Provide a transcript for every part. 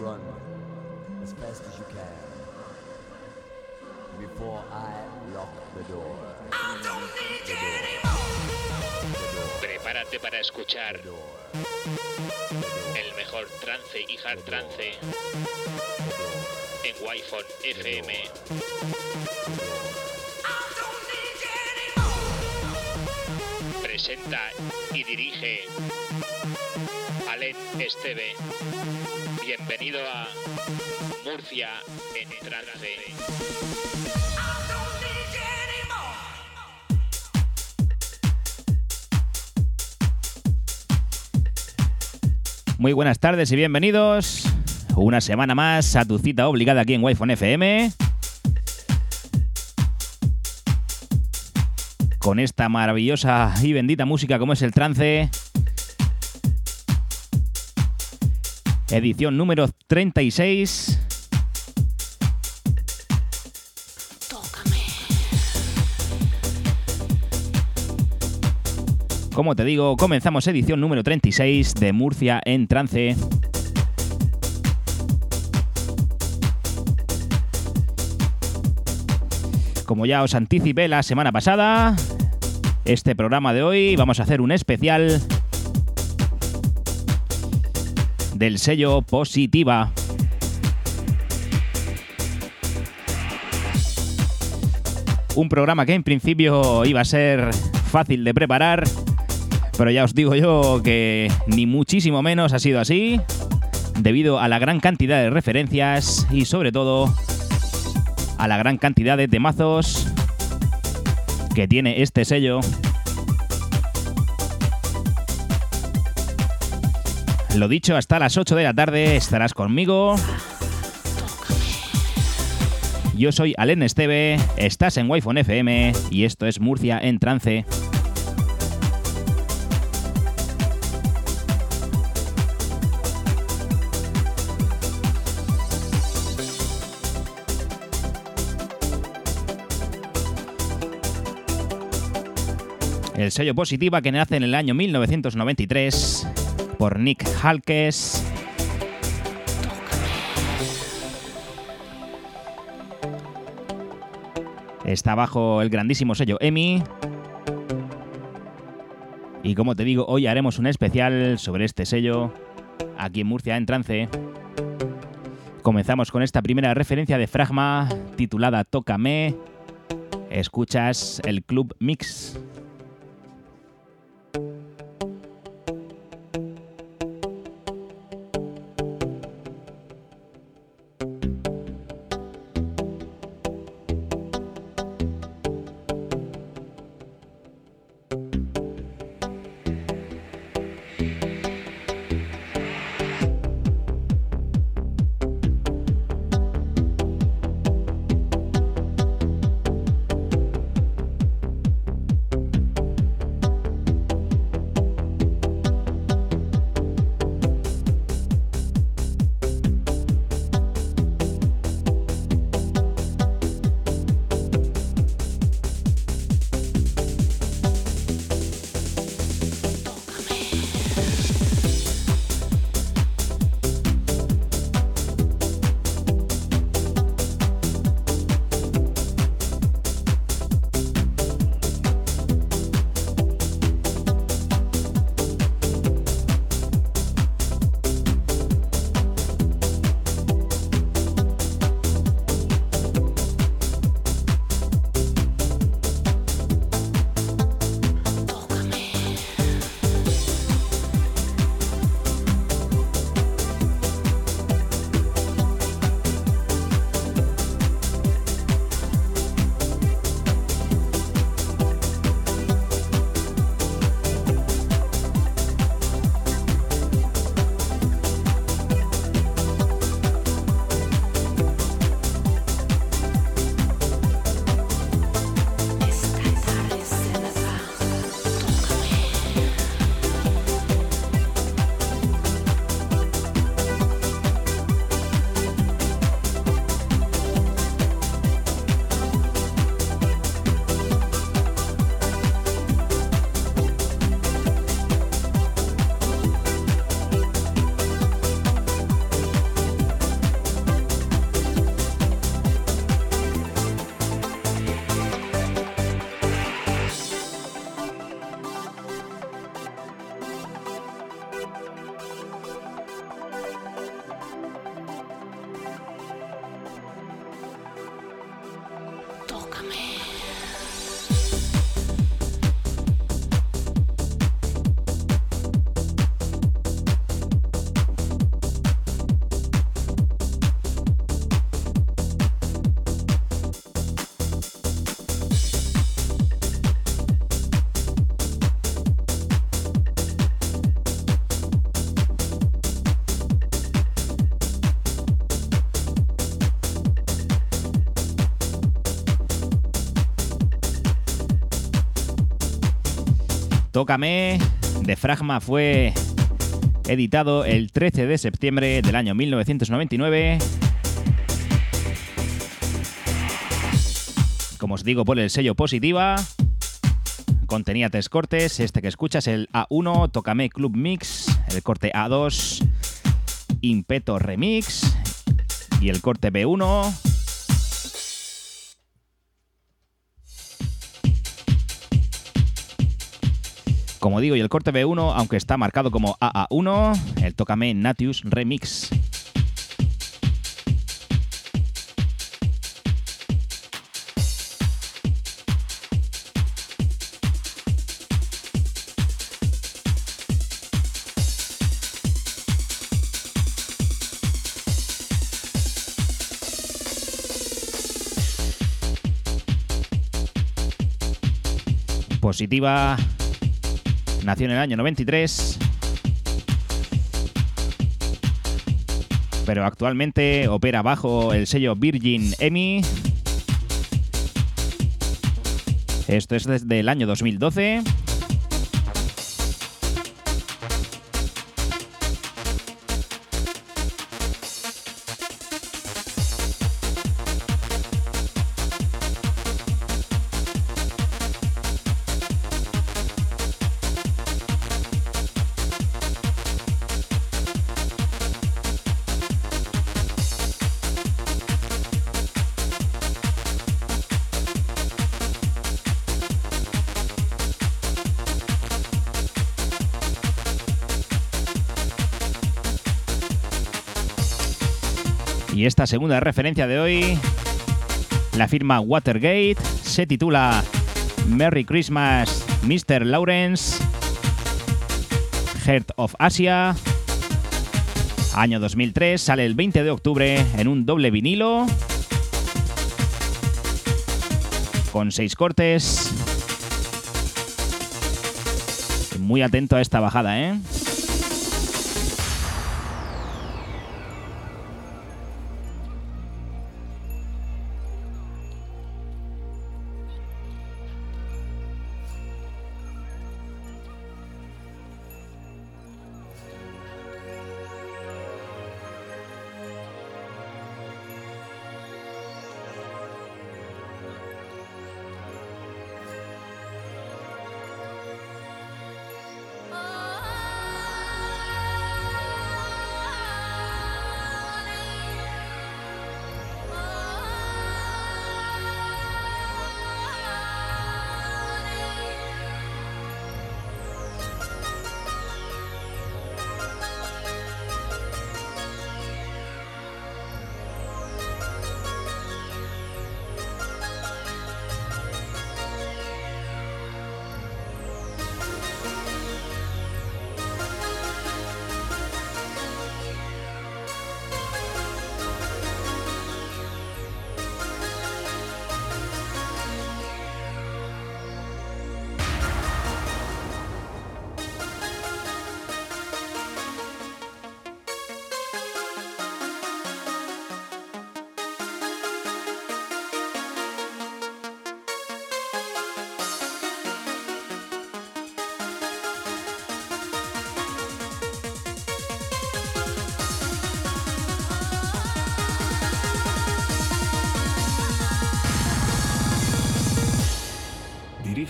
run as fast as you can before I lock the door. Prepárate para escuchar el mejor trance y hard trance en Wi-Fi FM. Presenta y dirige Alen Esteve. Bienvenido a Murcia en trance. Muy buenas tardes y bienvenidos una semana más a tu cita obligada aquí en Wi-Fi FM. Con esta maravillosa y bendita música como es el trance. Edición número 36. Como te digo, comenzamos edición número 36 de Murcia en trance. Como ya os anticipé la semana pasada, este programa de hoy vamos a hacer un especial del sello Positiva. Un programa que en principio iba a ser fácil de preparar, pero ya os digo yo que ni muchísimo menos ha sido así, debido a la gran cantidad de referencias y sobre todo a la gran cantidad de temazos que tiene este sello. Lo dicho, hasta las 8 de la tarde estarás conmigo. Yo soy Alen Esteve, estás en Wi-Fi FM y esto es Murcia en trance. El sello Positiva que nace en el año 1993 por Nick Halkes. Está bajo el grandísimo sello EMI. Y como te digo, hoy haremos un especial sobre este sello aquí en Murcia en trance. Comenzamos con esta primera referencia de Fragma titulada Tócame. Escuchas el Club Mix. Tócame de Fragma fue editado el 13 de septiembre del año 1999. Como os digo, por el sello positiva. Contenía tres cortes. Este que escuchas, el A1, Tócame Club Mix, el corte A2, Impeto Remix y el corte B1. Como digo, y el corte B1, aunque está marcado como AA1, el Tócame Natius Remix. Positiva Nació en el año 93. Pero actualmente opera bajo el sello Virgin EMI. Esto es desde el año 2012. Y esta segunda referencia de hoy la firma Watergate se titula Merry Christmas Mr. Lawrence Heart of Asia año 2003 sale el 20 de octubre en un doble vinilo con seis cortes muy atento a esta bajada, ¿eh?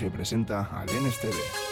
Dirige presenta al NSTV.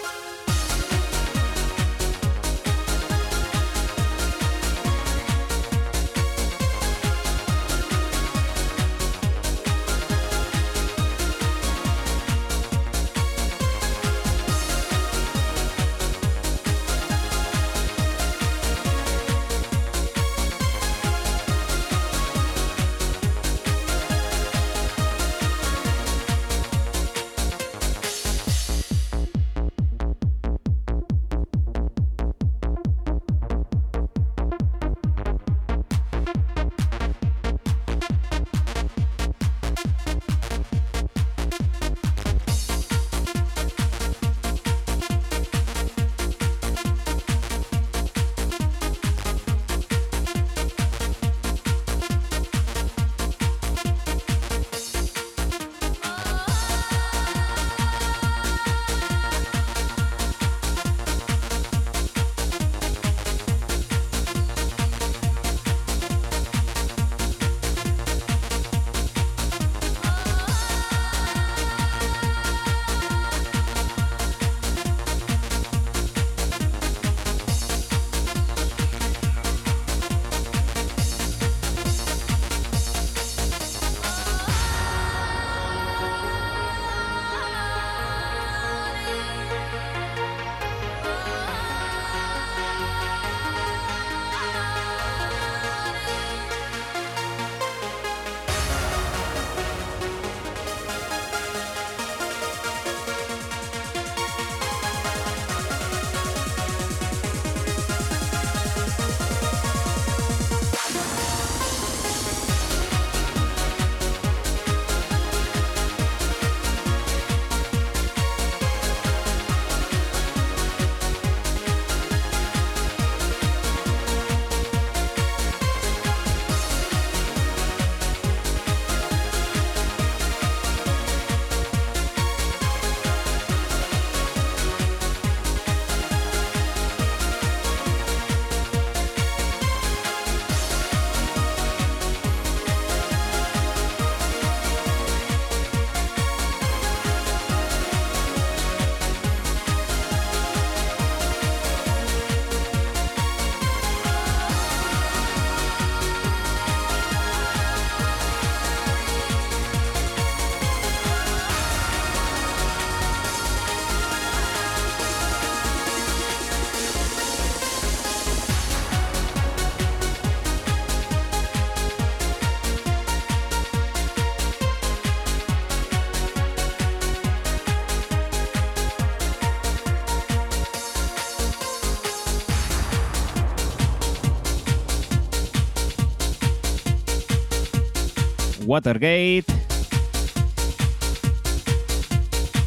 Watergate.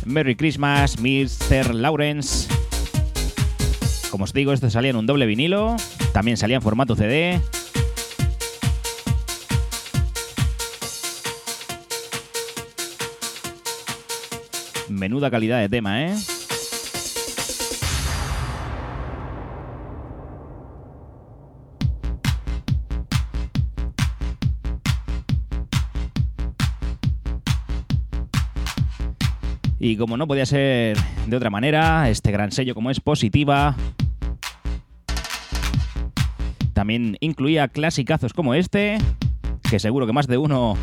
Merry Christmas, Mr. Lawrence. Como os digo, esto salía en un doble vinilo. También salía en formato CD. Menuda calidad de tema, ¿eh? Y como no podía ser de otra manera, este gran sello como es Positiva también incluía clasicazos como este, que seguro que más de uno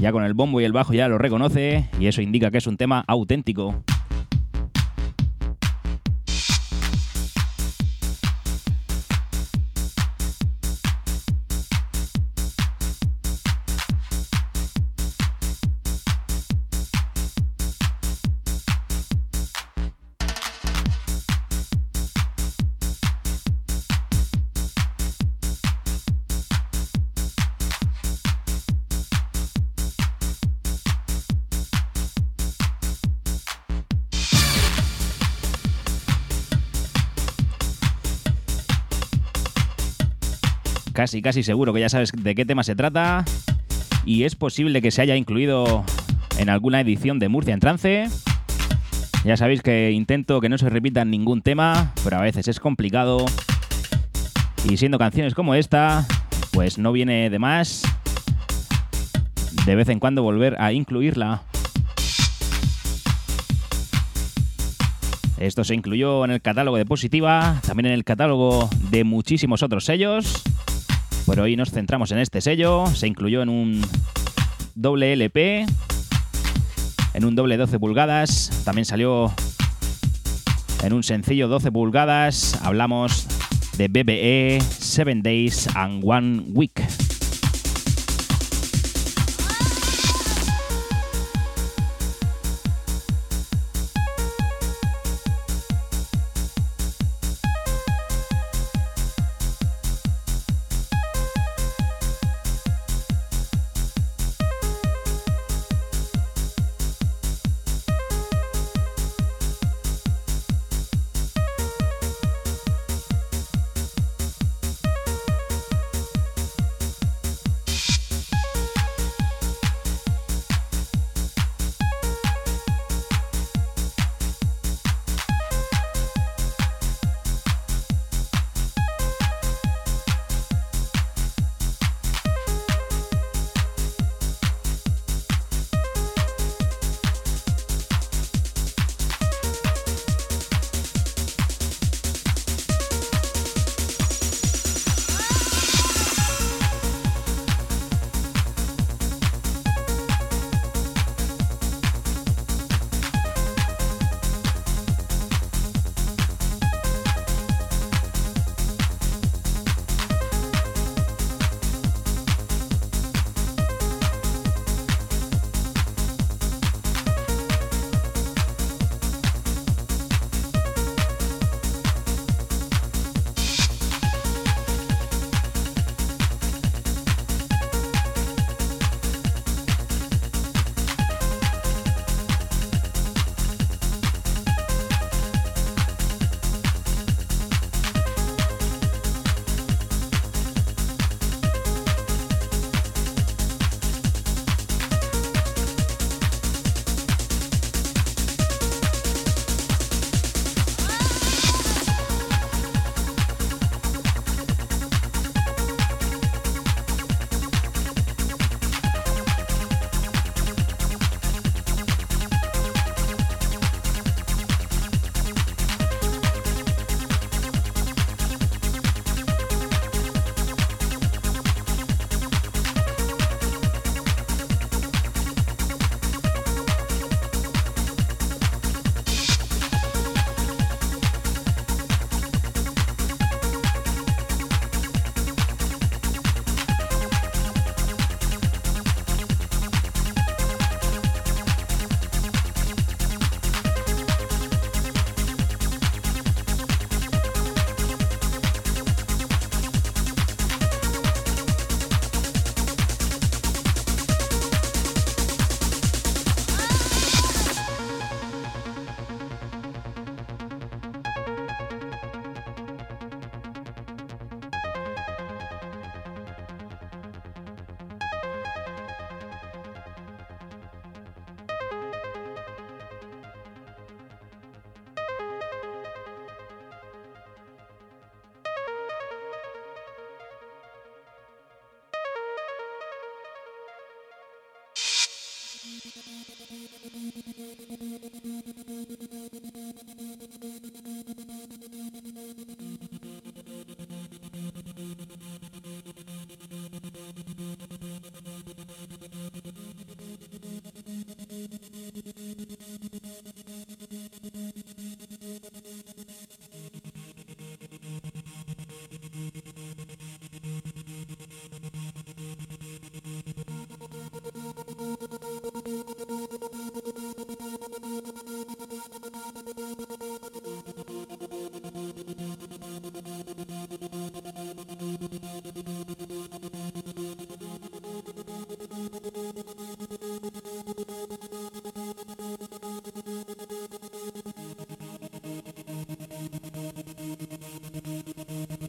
ya con el bombo y el bajo ya lo reconoce y eso indica que es un tema auténtico. Casi, casi seguro que ya sabes de qué tema se trata. Y es posible que se haya incluido en alguna edición de Murcia en trance. Ya sabéis que intento que no se repitan ningún tema, pero a veces es complicado. Y siendo canciones como esta, pues no viene de más de vez en cuando volver a incluirla. Esto se incluyó en el catálogo de Positiva, también en el catálogo de muchísimos otros sellos. Pero hoy nos centramos en este sello. Se incluyó en un doble LP, en un doble 12 pulgadas. También salió en un sencillo 12 pulgadas. Hablamos de BBE 7 Days and One Week.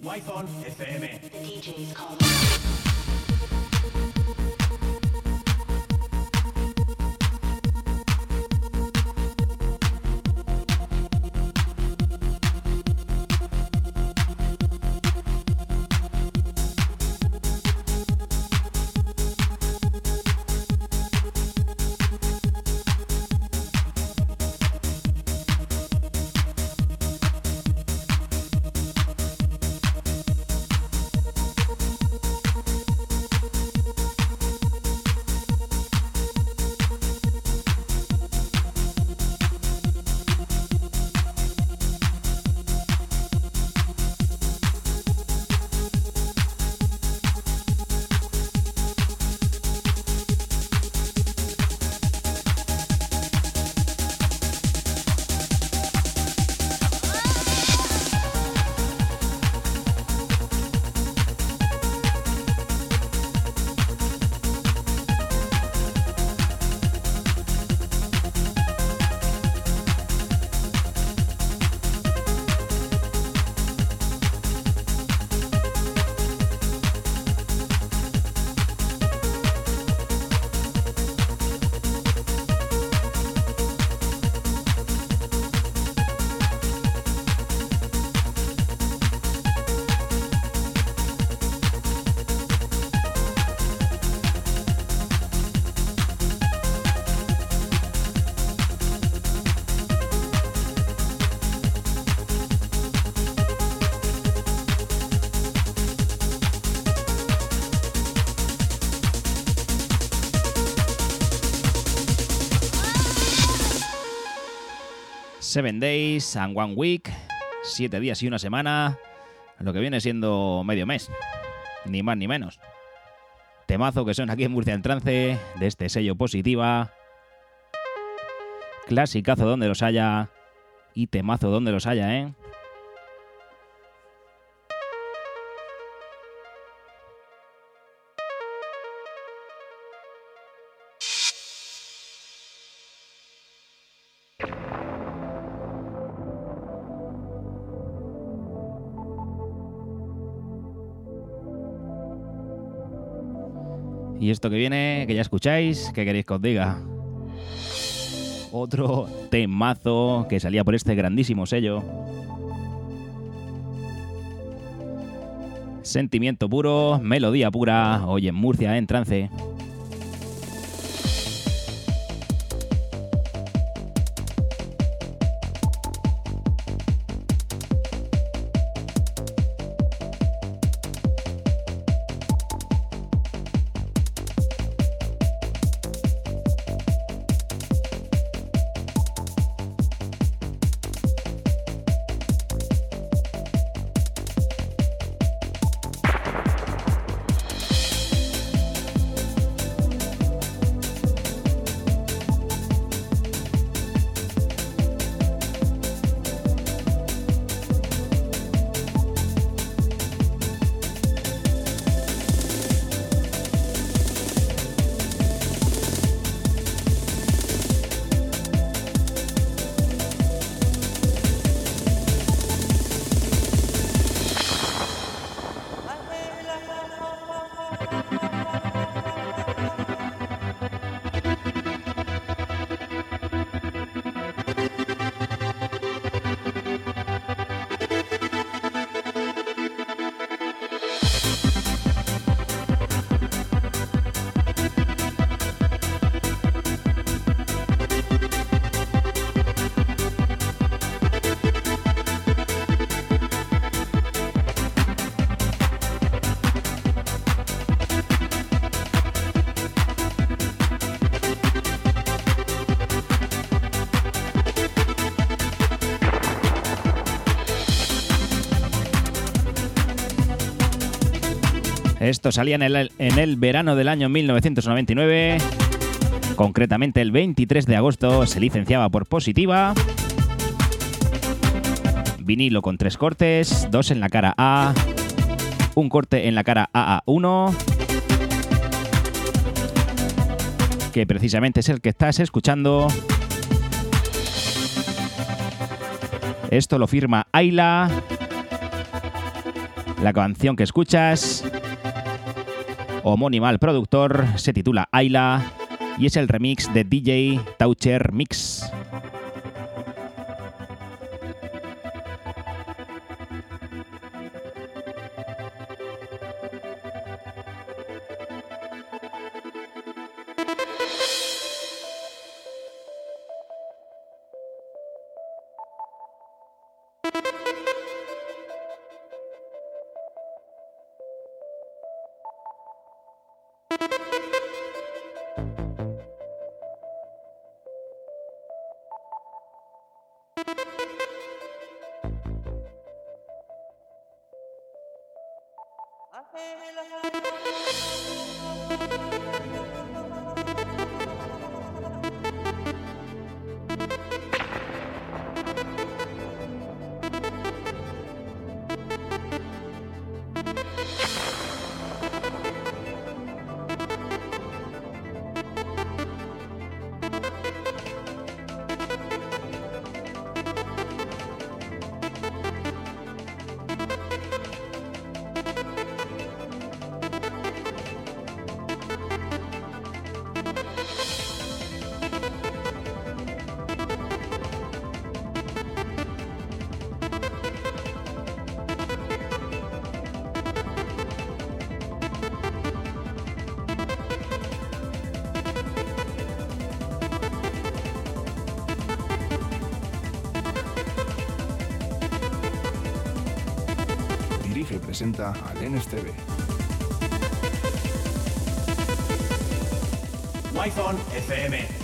Wi-Fi FM. The DJ's call. Seven Days and One Week, siete días y una semana, lo que viene siendo medio mes, ni más ni menos. Temazo que son aquí en Murcia en trance, de este sello positiva. Clasicazo donde los haya y temazo donde los haya, ¿eh? Y esto que viene, que ya escucháis, ¿qué queréis que os diga? Otro temazo que salía por este grandísimo sello. Sentimiento puro, melodía pura, hoy en Murcia en trance. Esto salía en el, en el verano del año 1999. Concretamente el 23 de agosto se licenciaba por Positiva. Vinilo con tres cortes, dos en la cara A, un corte en la cara AA1, que precisamente es el que estás escuchando. Esto lo firma Ayla. La canción que escuchas, homónima al productor, se titula Ayla y es el remix de DJ Toucher Mix. Presenta al NSTV. FM.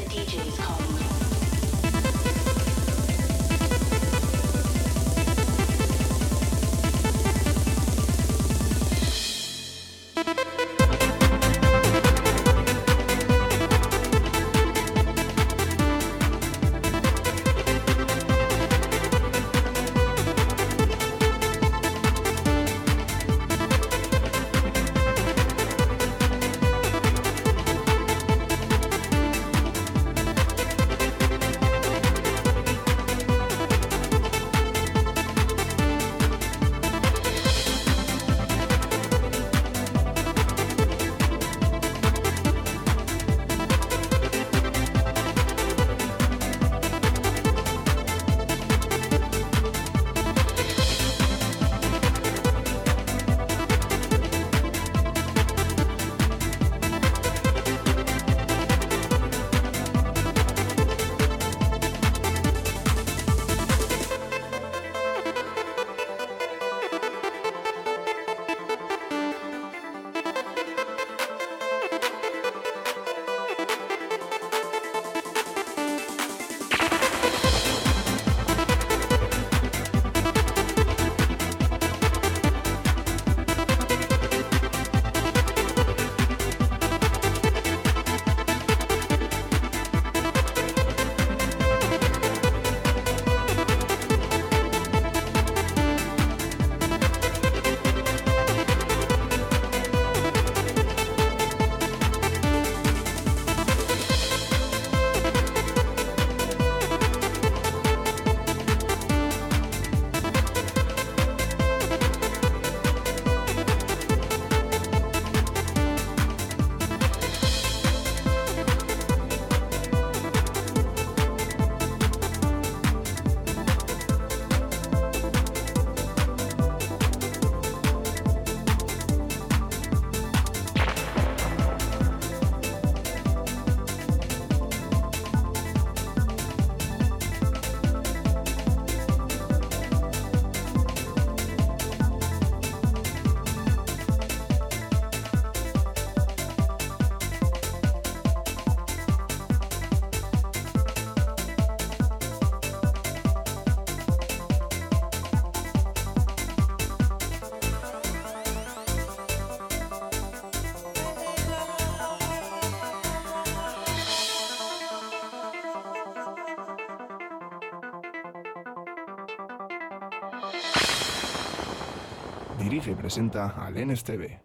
Dirige presenta al NSTV.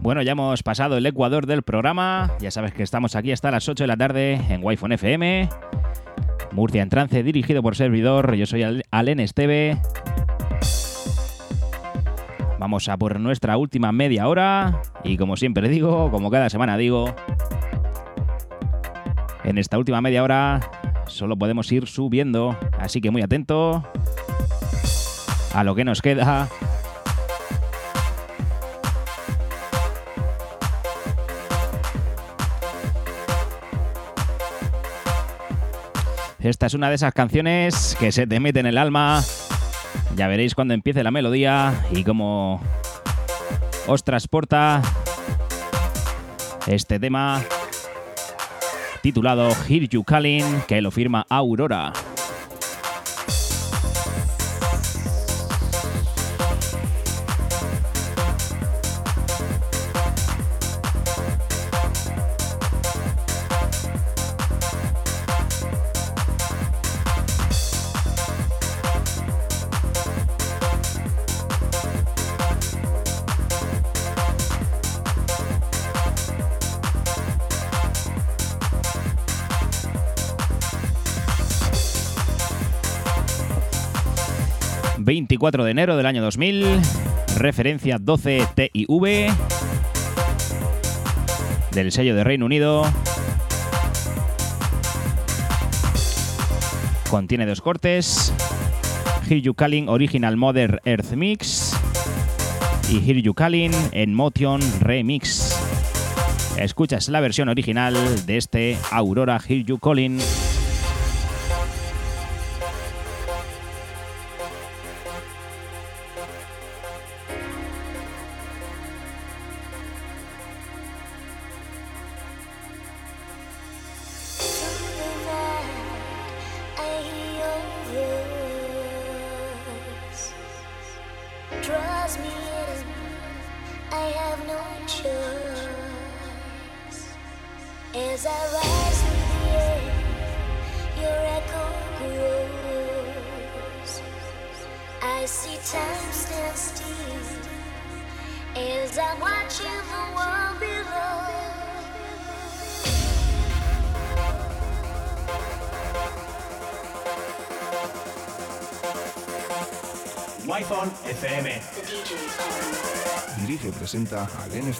Bueno, ya hemos pasado el Ecuador del programa. Ya sabes que estamos aquí hasta las 8 de la tarde en Wi-Fi FM. Murcia en trance, dirigido por servidor. Yo soy Al- Alen Esteve. Vamos a por nuestra última media hora. Y como siempre digo, como cada semana digo, en esta última media hora solo podemos ir subiendo. Así que muy atento a lo que nos queda. Esta es una de esas canciones que se te mete en el alma. Ya veréis cuando empiece la melodía y cómo os transporta este tema titulado Hear You Calling, que lo firma Aurora. ...24 de enero del año 2000... ...referencia 12 TIV... ...del sello de Reino Unido... ...contiene dos cortes... Hear You Original Mother Earth Mix... ...y Hear You Calling en Motion Remix... Escuchas la versión original de este Aurora Hear You. sind da alleine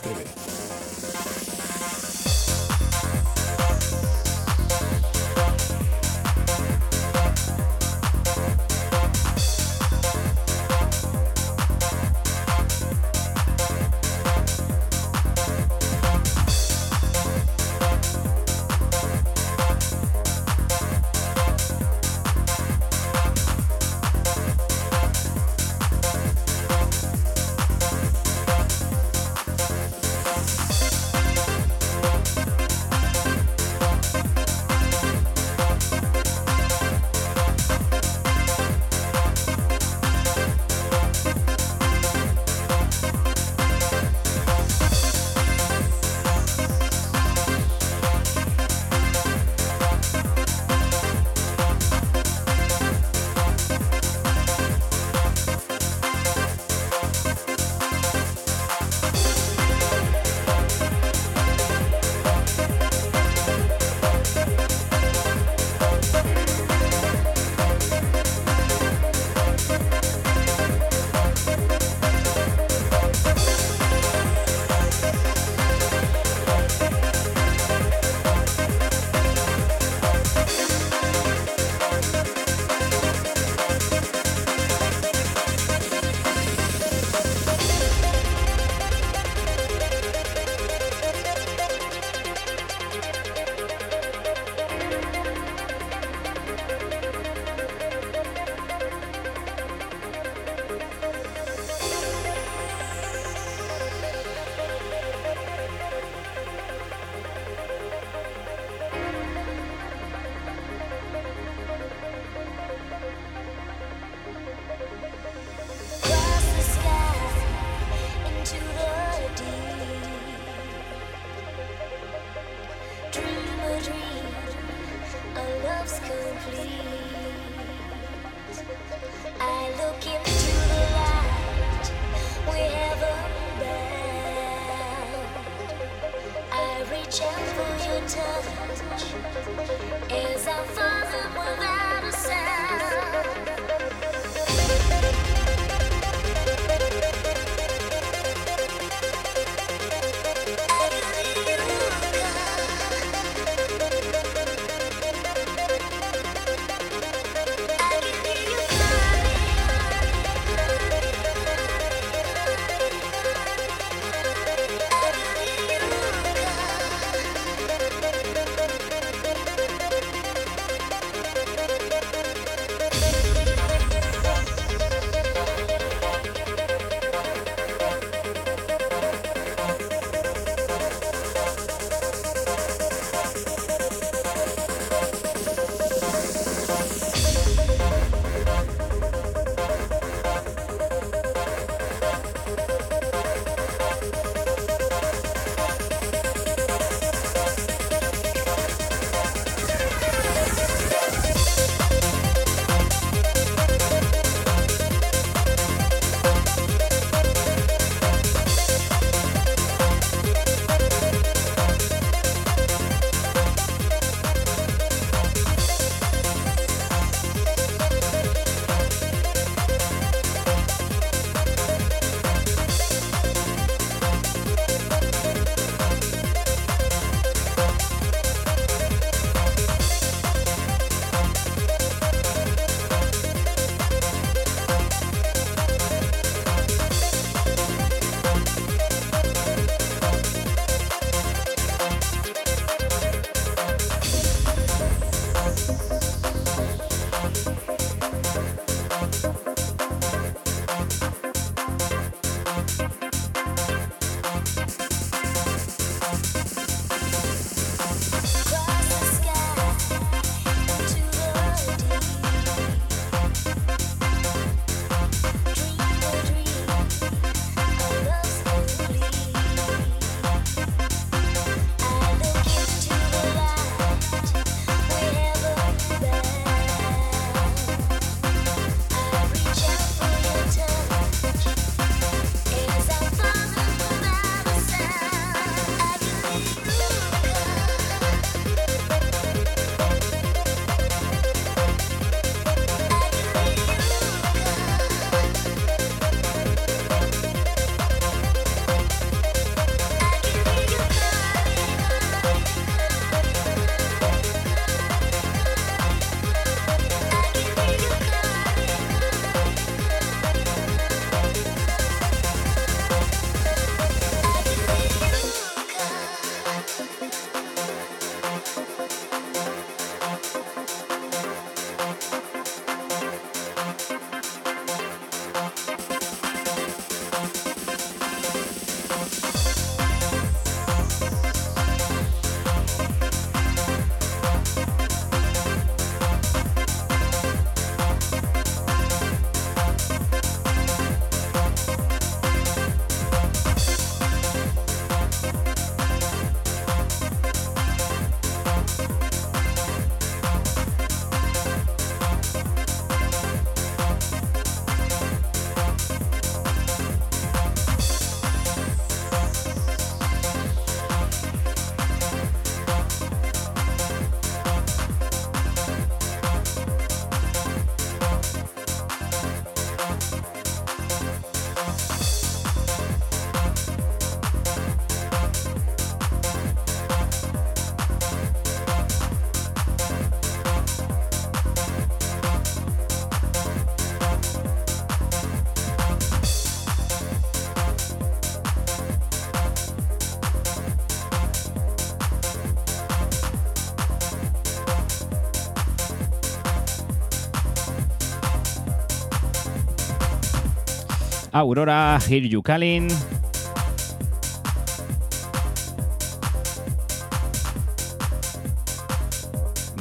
Aurora, Hear You Calling.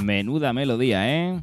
Menuda melodía, ¿eh?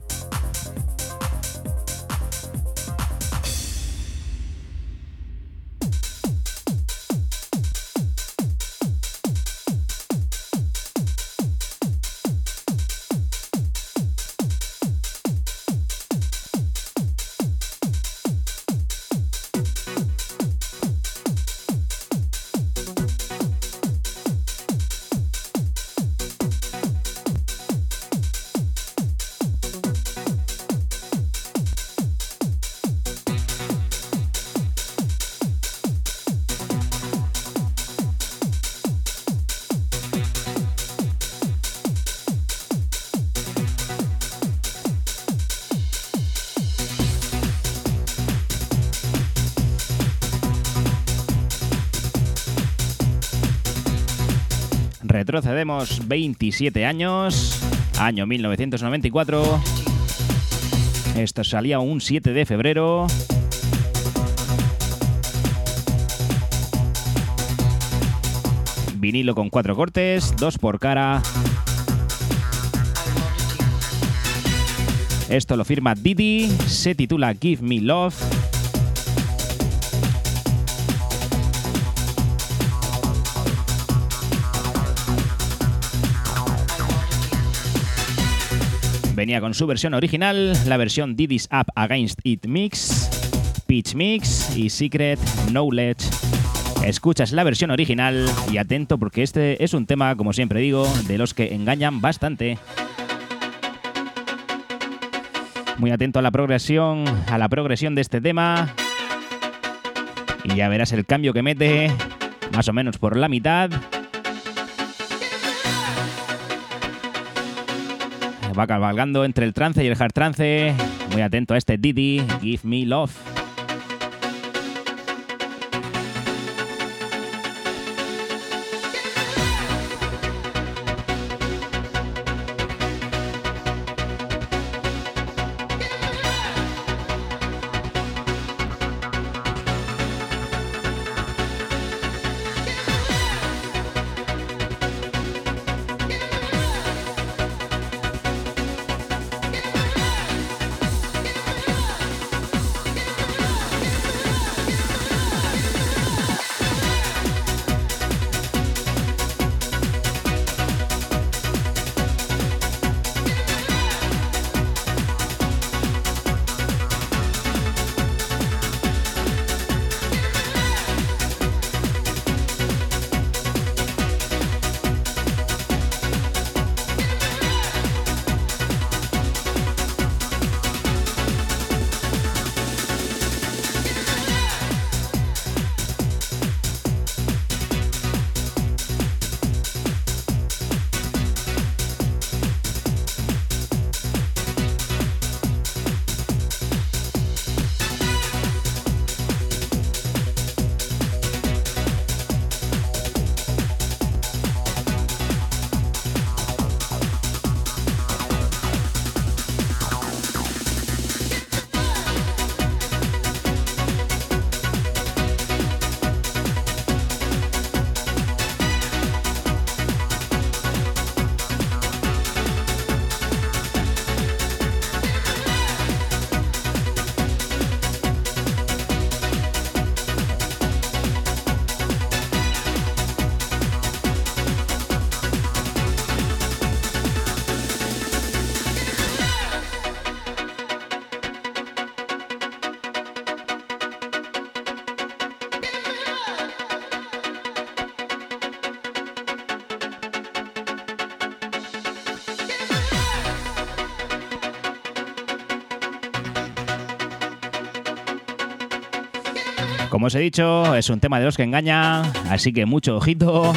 Retrocedemos 27 años, año 1994. Esto salía un 7 de febrero. Vinilo con cuatro cortes, dos por cara. Esto lo firma Didi, se titula Give Me Love. Venía con su versión original, la versión Didi's Up Against It Mix, Pitch Mix y Secret Knowledge. Escuchas la versión original y atento porque este es un tema, como siempre digo, de los que engañan bastante. Muy atento a la progresión, a la progresión de este tema. Y ya verás el cambio que mete, más o menos por la mitad. Va cabalgando entre el trance y el hard trance. Muy atento a este Didi, Give Me Love. Como os he dicho, es un tema de los que engaña, así que mucho ojito.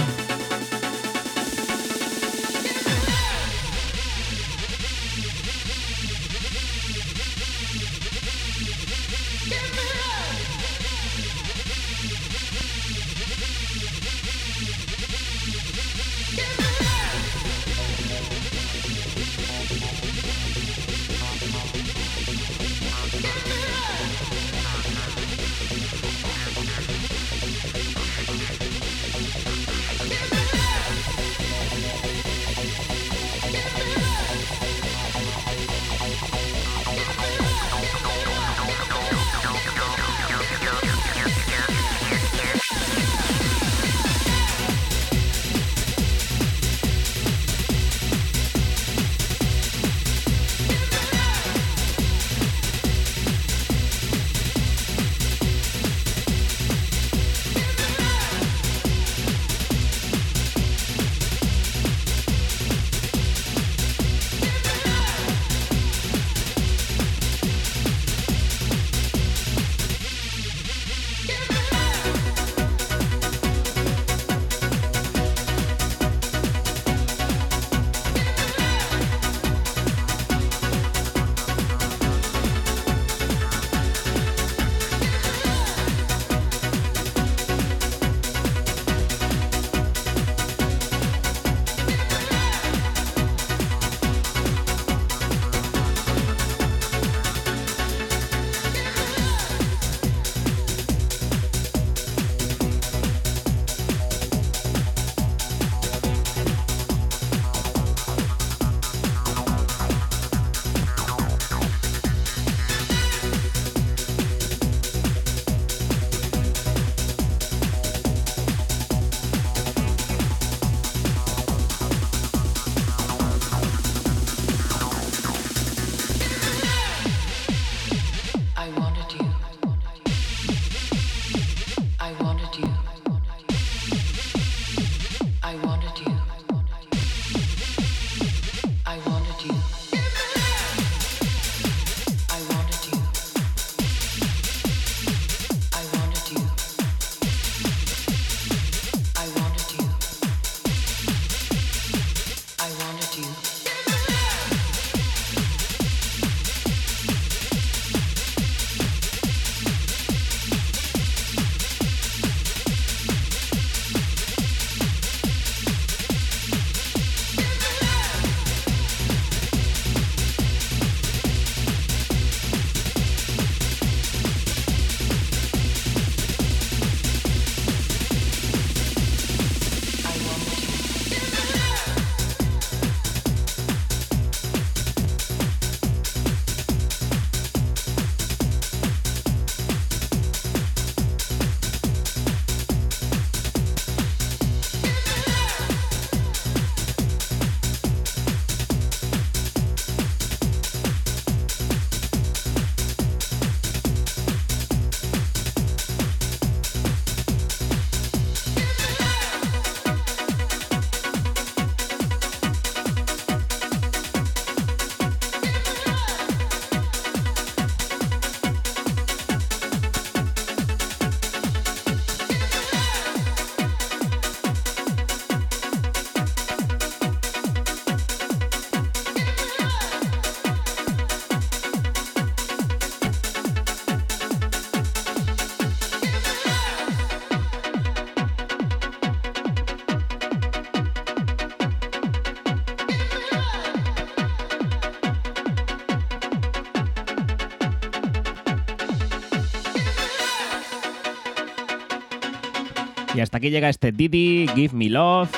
Y hasta aquí llega este Didi, Give Me Love.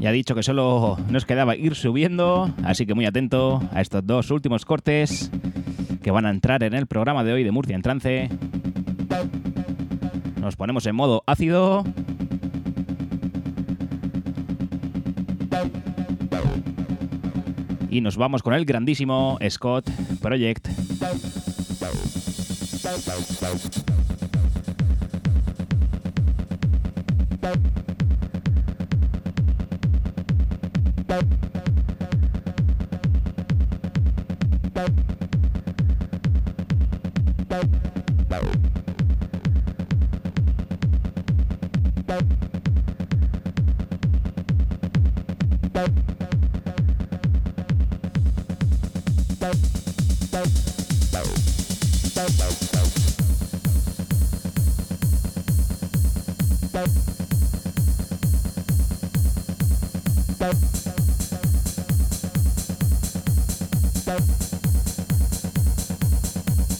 Ya he dicho que solo nos quedaba ir subiendo, así que muy atento a estos dos últimos cortes que van a entrar en el programa de hoy de Murcia en trance. Nos ponemos en modo ácido. Y nos vamos con el grandísimo Scott Project.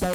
Bye.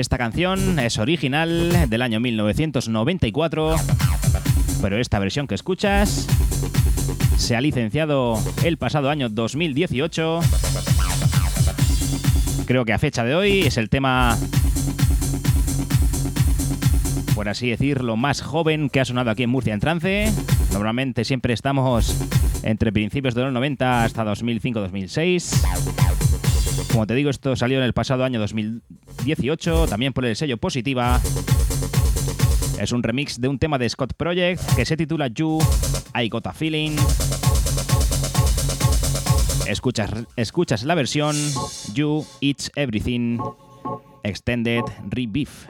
Esta canción es original del año 1994, pero esta versión que escuchas se ha licenciado el pasado año 2018. Creo que a fecha de hoy es el tema, por así decirlo, más joven que ha sonado aquí en Murcia en trance. Normalmente siempre estamos entre principios de los 90 hasta 2005-2006. Como te digo, esto salió en el pasado año 2018, también por el sello Positiva. Es un remix de un tema de Scott Project que se titula You, I Got a Feeling. Escuchas, escuchas la versión You, It's Everything, Extended Rebeef.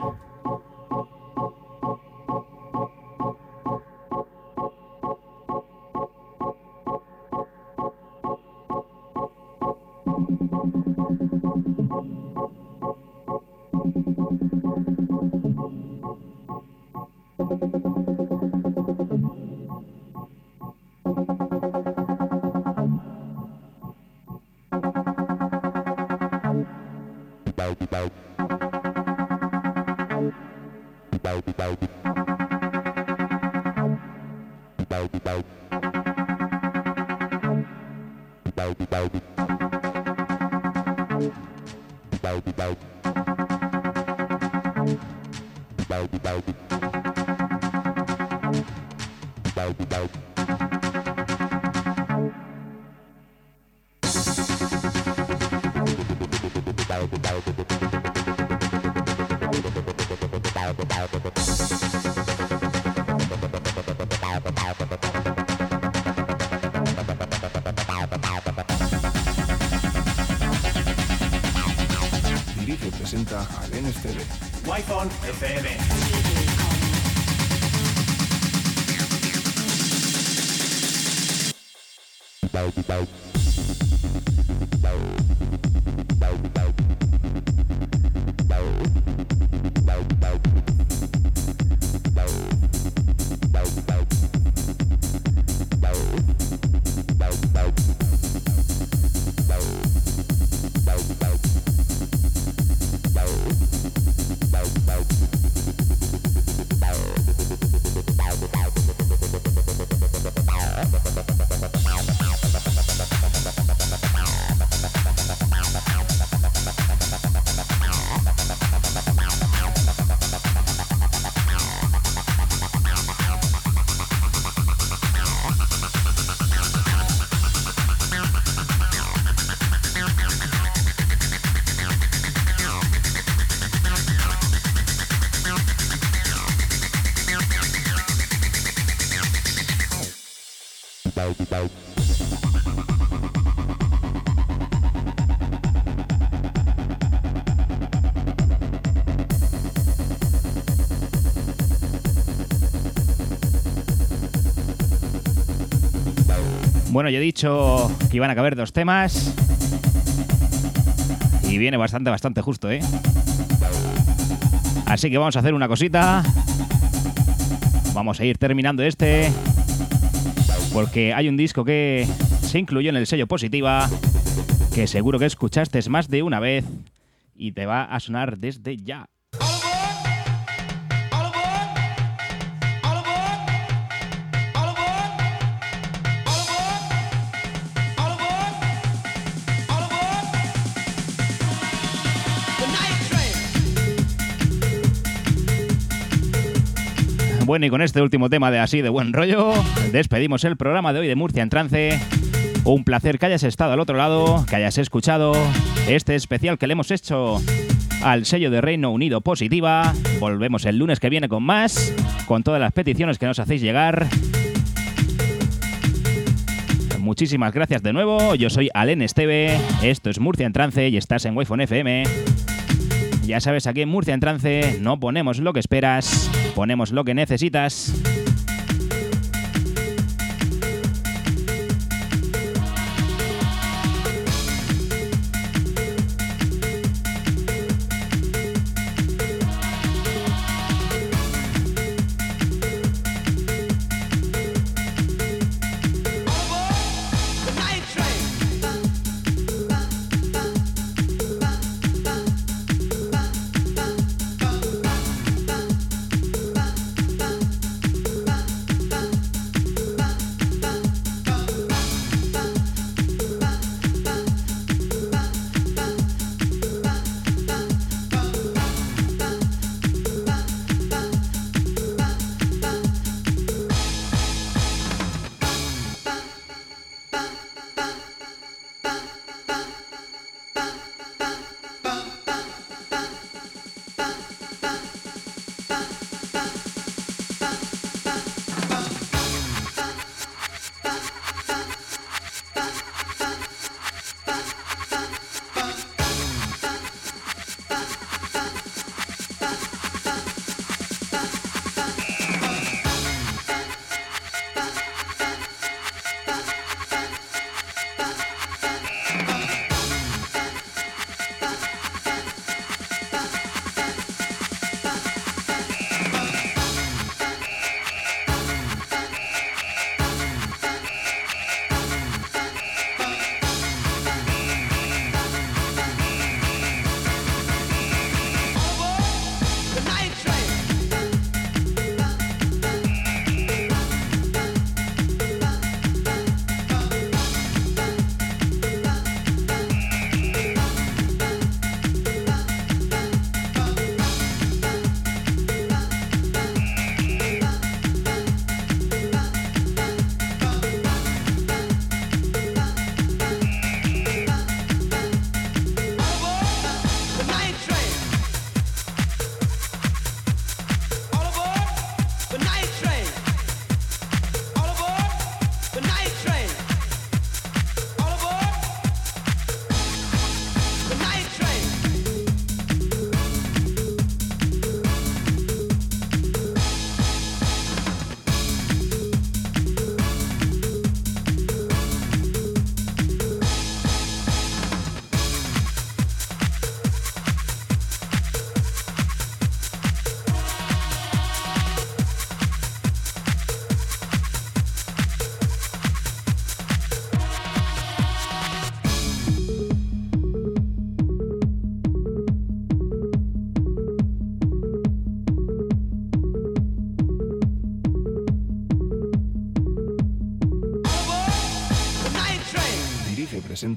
Bueno, yo he dicho que iban a caber dos temas. Y viene bastante, bastante justo, ¿eh? Así que vamos a hacer una cosita. Vamos a ir terminando este. Porque hay un disco que se incluyó en el sello Positiva. Que seguro que escuchaste más de una vez. Y te va a sonar desde ya. Bueno, y con este último tema de así de buen rollo, despedimos el programa de hoy de Murcia en Trance. Un placer que hayas estado al otro lado, que hayas escuchado este especial que le hemos hecho al sello de Reino Unido Positiva. Volvemos el lunes que viene con más, con todas las peticiones que nos hacéis llegar. Muchísimas gracias de nuevo. Yo soy Alen Esteve. Esto es Murcia en Trance y estás en wi FM. Ya sabes, aquí en Murcia en Trance no ponemos lo que esperas, ponemos lo que necesitas.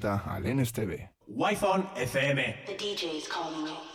Presenta al NSTV. Wi-Fi FM. The DJ's calling you.